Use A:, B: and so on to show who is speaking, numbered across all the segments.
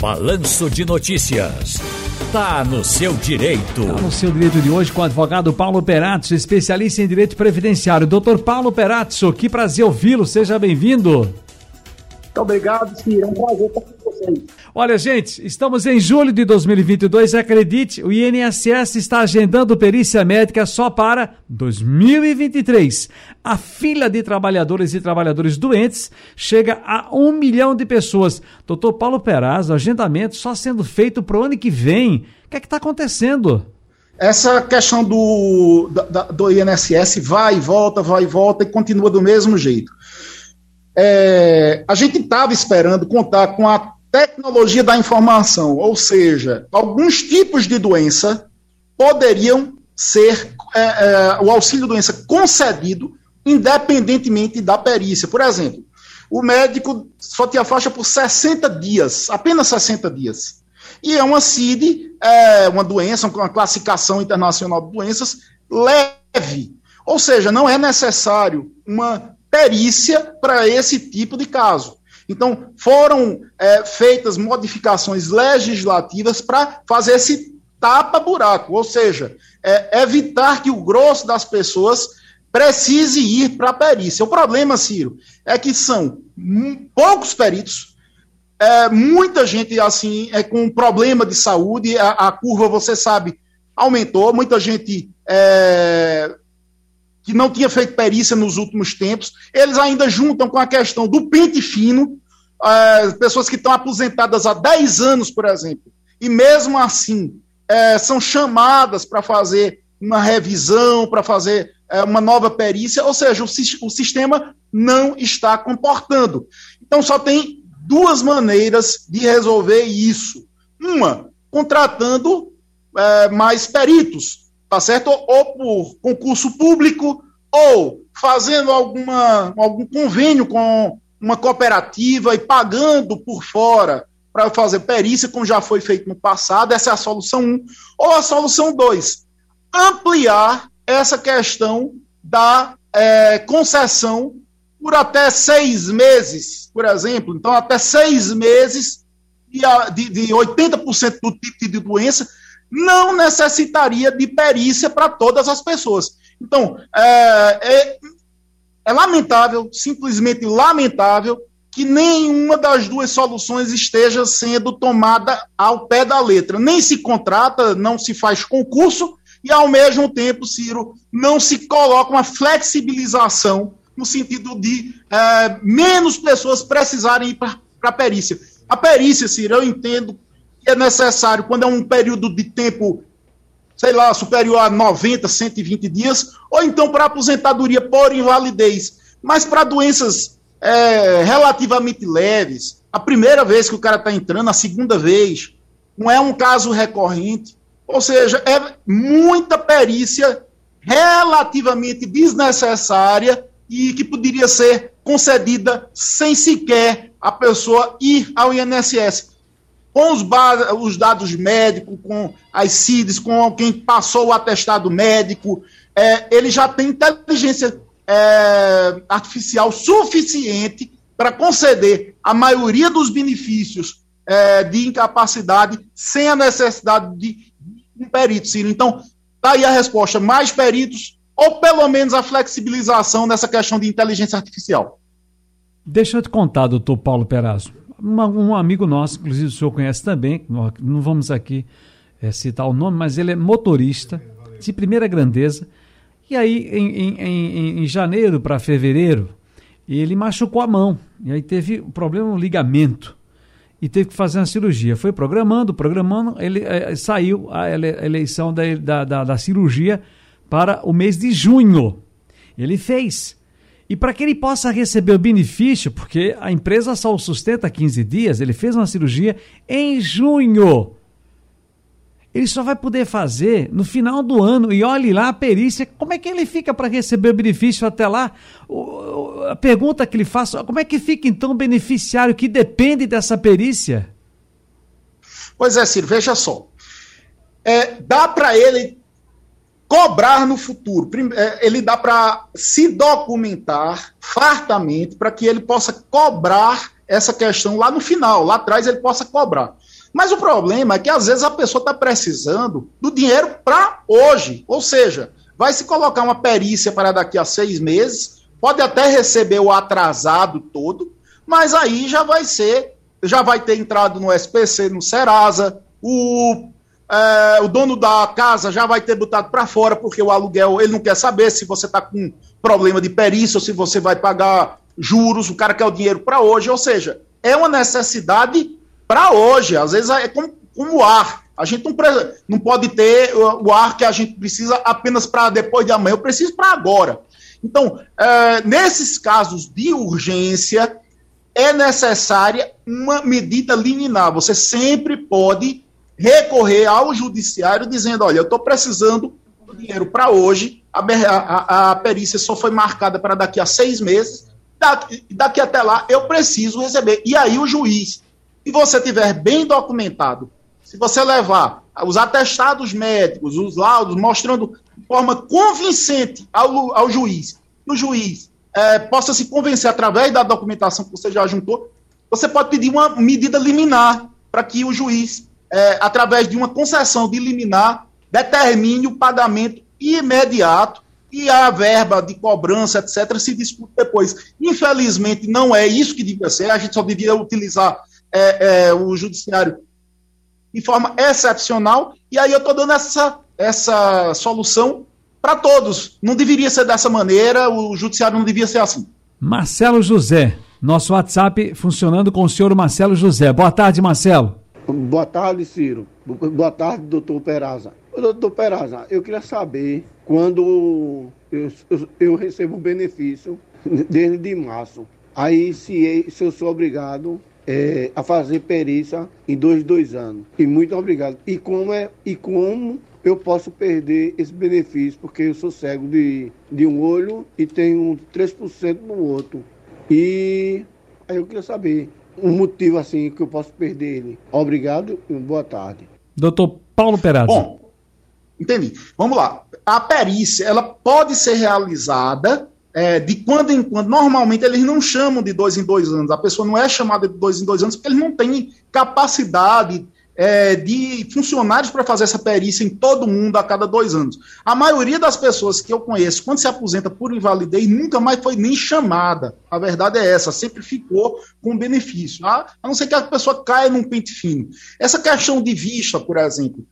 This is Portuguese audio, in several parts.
A: Balanço de Notícias. Tá no seu direito.
B: Tá no seu direito de hoje com o advogado Paulo Perazzo, especialista em direito previdenciário. Doutor Paulo Perazzo, que prazer ouvi-lo. Seja bem-vindo.
C: Muito obrigado, Ciro. É um prazer estar vocês.
B: Olha, gente, estamos em julho de 2022. Acredite, o INSS está agendando perícia médica só para 2023. A fila de trabalhadores e trabalhadores doentes chega a um milhão de pessoas. Doutor Paulo Peraz, o agendamento só sendo feito para o ano que vem. O que é que está acontecendo?
C: Essa questão do, da, do INSS vai e volta, vai e volta e continua do mesmo jeito. É, a gente estava esperando contar com a tecnologia da informação, ou seja, alguns tipos de doença poderiam ser é, é, o auxílio doença concedido independentemente da perícia. Por exemplo, o médico só tinha faixa por 60 dias, apenas 60 dias. E é uma CID, é uma doença, uma classificação internacional de doenças leve. Ou seja, não é necessário uma perícia para esse tipo de caso. Então, foram é, feitas modificações legislativas para fazer esse tapa-buraco, ou seja, é, evitar que o grosso das pessoas precise ir para a perícia. O problema, Ciro, é que são poucos peritos, é, muita gente assim é com problema de saúde, a, a curva, você sabe, aumentou, muita gente é, que não tinha feito perícia nos últimos tempos, eles ainda juntam com a questão do pente fino, é, pessoas que estão aposentadas há 10 anos, por exemplo, e mesmo assim é, são chamadas para fazer uma revisão, para fazer é, uma nova perícia, ou seja, o, o sistema não está comportando. Então só tem duas maneiras de resolver isso. Uma, contratando é, mais peritos, tá certo? Ou por concurso público, ou fazendo alguma, algum convênio com uma cooperativa e pagando por fora para fazer perícia, como já foi feito no passado. Essa é a solução 1. Um. Ou a solução 2, ampliar essa questão da é, concessão por até seis meses, por exemplo. Então, até seis meses de, de, de 80% do tipo de doença não necessitaria de perícia para todas as pessoas. Então, é, é, é lamentável, simplesmente lamentável, que nenhuma das duas soluções esteja sendo tomada ao pé da letra. Nem se contrata, não se faz concurso, e ao mesmo tempo, Ciro, não se coloca uma flexibilização no sentido de é, menos pessoas precisarem ir para a perícia. A perícia, Ciro, eu entendo que é necessário quando é um período de tempo, sei lá, superior a 90, 120 dias, ou então para aposentadoria por invalidez. Mas para doenças é, relativamente leves, a primeira vez que o cara está entrando, a segunda vez, não é um caso recorrente, ou seja, é muita perícia relativamente desnecessária e que poderia ser concedida sem sequer a pessoa ir ao INSS com os, os, dados médicos, com as CIDs, com quem passou o atestado médico, é, ele já tem inteligência é, artificial suficiente para conceder a maioria dos benefícios é, de incapacidade sem a necessidade de um perito, Ciro. Então, está aí a resposta: mais peritos ou pelo menos a flexibilização dessa questão de inteligência artificial.
B: Deixa eu te contar, doutor Paulo Perazzo uma, um amigo nosso, inclusive o senhor conhece também, não vamos aqui é, citar o nome, mas ele é motorista de primeira grandeza. E aí, em, em, em, em janeiro para fevereiro, ele machucou a mão. E aí teve um problema no ligamento. E teve que fazer uma cirurgia. Foi programando, programando, ele é, saiu a eleição da, da, da, da cirurgia para o mês de junho. Ele fez. E para que ele possa receber o benefício, porque a empresa só o sustenta 15 dias, ele fez uma cirurgia em junho. Ele só vai poder fazer no final do ano. E olhe lá a perícia. Como é que ele fica para receber o benefício até lá? A pergunta que ele faz: como é que fica então o beneficiário que depende dessa perícia?
C: Pois é, Ciro, veja só. É, dá para ele cobrar no futuro. É, ele dá para se documentar fartamente para que ele possa cobrar essa questão lá no final, lá atrás ele possa cobrar. Mas o problema é que às vezes a pessoa está precisando do dinheiro para hoje. Ou seja, vai se colocar uma perícia para daqui a seis meses, pode até receber o atrasado todo, mas aí já vai ser, já vai ter entrado no SPC, no Serasa, o, é, o dono da casa já vai ter botado para fora, porque o aluguel, ele não quer saber se você está com problema de perícia ou se você vai pagar juros, o cara quer o dinheiro para hoje, ou seja, é uma necessidade para hoje. Às vezes é como, como o ar. A gente não, não pode ter o ar que a gente precisa apenas para depois de amanhã, eu preciso para agora. Então, é, nesses casos de urgência, é necessária uma medida liminar. Você sempre pode recorrer ao judiciário dizendo: olha, eu estou precisando do dinheiro para hoje, a, a, a, perícia só foi marcada para daqui a seis meses, daqui, daqui até lá eu preciso receber. E aí o juiz se você tiver bem documentado, se você levar os atestados médicos, os laudos, mostrando de forma convincente ao, ao juiz, que o juiz é, possa se convencer através da documentação que você já juntou, você pode pedir uma medida liminar para que o juiz, é, através de uma concessão de liminar, determine o pagamento imediato e a verba de cobrança, etc., se discute depois. Infelizmente, não é isso que devia ser, a gente só devia utilizar é, é, o judiciário de forma excepcional, e aí eu estou dando essa, essa solução para todos. Não deveria ser dessa maneira, o judiciário não devia ser assim.
B: Marcelo José, nosso WhatsApp funcionando com o senhor Marcelo José. Boa tarde, Marcelo.
D: Boa tarde, Ciro. Boa tarde, doutor Peraza. Doutor Peraza, eu queria saber quando eu, eu, eu recebo benefício desde março. Aí, se, se eu sou obrigado é, a fazer perícia em dois, dois anos. E muito obrigado. E como, é, e como eu posso perder esse benefício, porque eu sou cego de, de um olho e tenho 3% no outro. E aí eu queria saber um motivo assim que eu posso perder ele. Obrigado e boa tarde.
B: Doutor Paulo Perazzo.
C: Bom, entendi. Vamos lá. A perícia, ela pode ser realizada é, de quando em quando, normalmente eles não chamam de dois em dois anos, a pessoa não é chamada de dois em dois anos porque eles não têm capacidade é, de funcionários para fazer essa perícia em todo mundo a cada dois anos. A maioria das pessoas que eu conheço, quando se aposenta por invalidez, nunca mais foi nem chamada. A verdade é essa, sempre ficou com benefício. A, a não ser que a pessoa caia num pente fino. Essa questão de vista, por exemplo,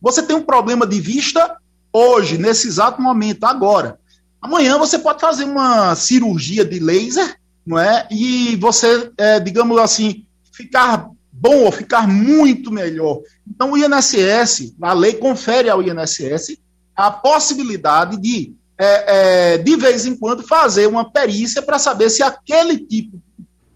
C: você tem um problema de vista hoje, nesse exato momento, agora. Amanhã você pode fazer uma cirurgia de laser, não é? E você, é, digamos assim, ficar bom ou ficar muito melhor. Então, o INSS, a lei confere ao INSS a possibilidade de, é, é, de vez em quando, fazer uma perícia para saber se aquele tipo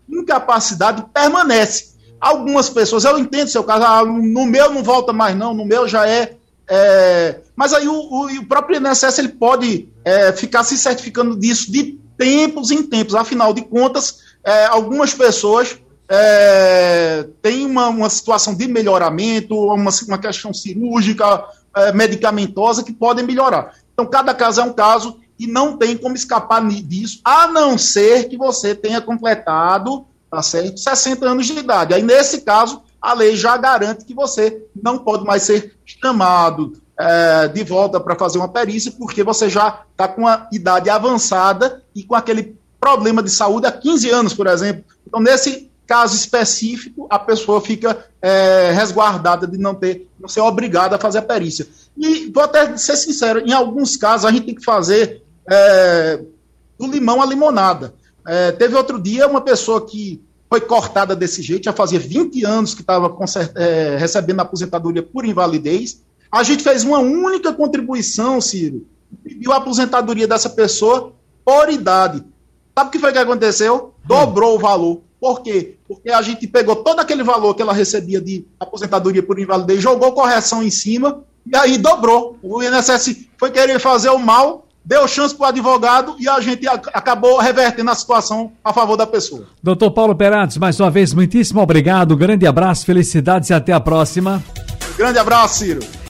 C: de incapacidade permanece. Algumas pessoas, eu entendo seu caso, ah, no meu não volta mais, não, no meu já é é, mas aí o, o, o, próprio INSS ele pode é, ficar se certificando disso de tempos em tempos. Afinal de contas, é, algumas pessoas é, têm uma, uma, situação de melhoramento, uma, uma questão cirúrgica, é, medicamentosa que podem melhorar. Então, cada caso é um caso e não tem como escapar disso, a não ser que você tenha completado tá certo, 60 anos de idade. Aí, nesse caso, a lei já garante que você não pode mais ser chamado é, de volta para fazer uma perícia, porque você já está com a idade avançada e com aquele problema de saúde há 15 anos, por exemplo. Então, nesse caso específico, a pessoa fica é, resguardada de não ter, não ser obrigada a fazer a perícia. E vou até ser sincero, em alguns casos a gente tem que fazer é, do limão à limonada. É, teve outro dia uma pessoa que foi cortada desse jeito, já fazia 20 anos que estava é, recebendo aposentadoria por invalidez. A gente fez uma única contribuição, Ciro, pediu a aposentadoria dessa pessoa por idade. Sabe o que foi que aconteceu? Dobrou o valor. Por quê? Porque a gente pegou todo aquele valor que ela recebia de aposentadoria por invalidez, jogou correção em cima e aí dobrou. O INSS foi querer fazer o mal deu chance para o advogado e a gente acabou revertendo a situação a favor da pessoa.
B: Doutor Paulo Perates, mais uma vez, muitíssimo obrigado, grande abraço, felicidades e até a próxima.
C: Grande abraço, Ciro.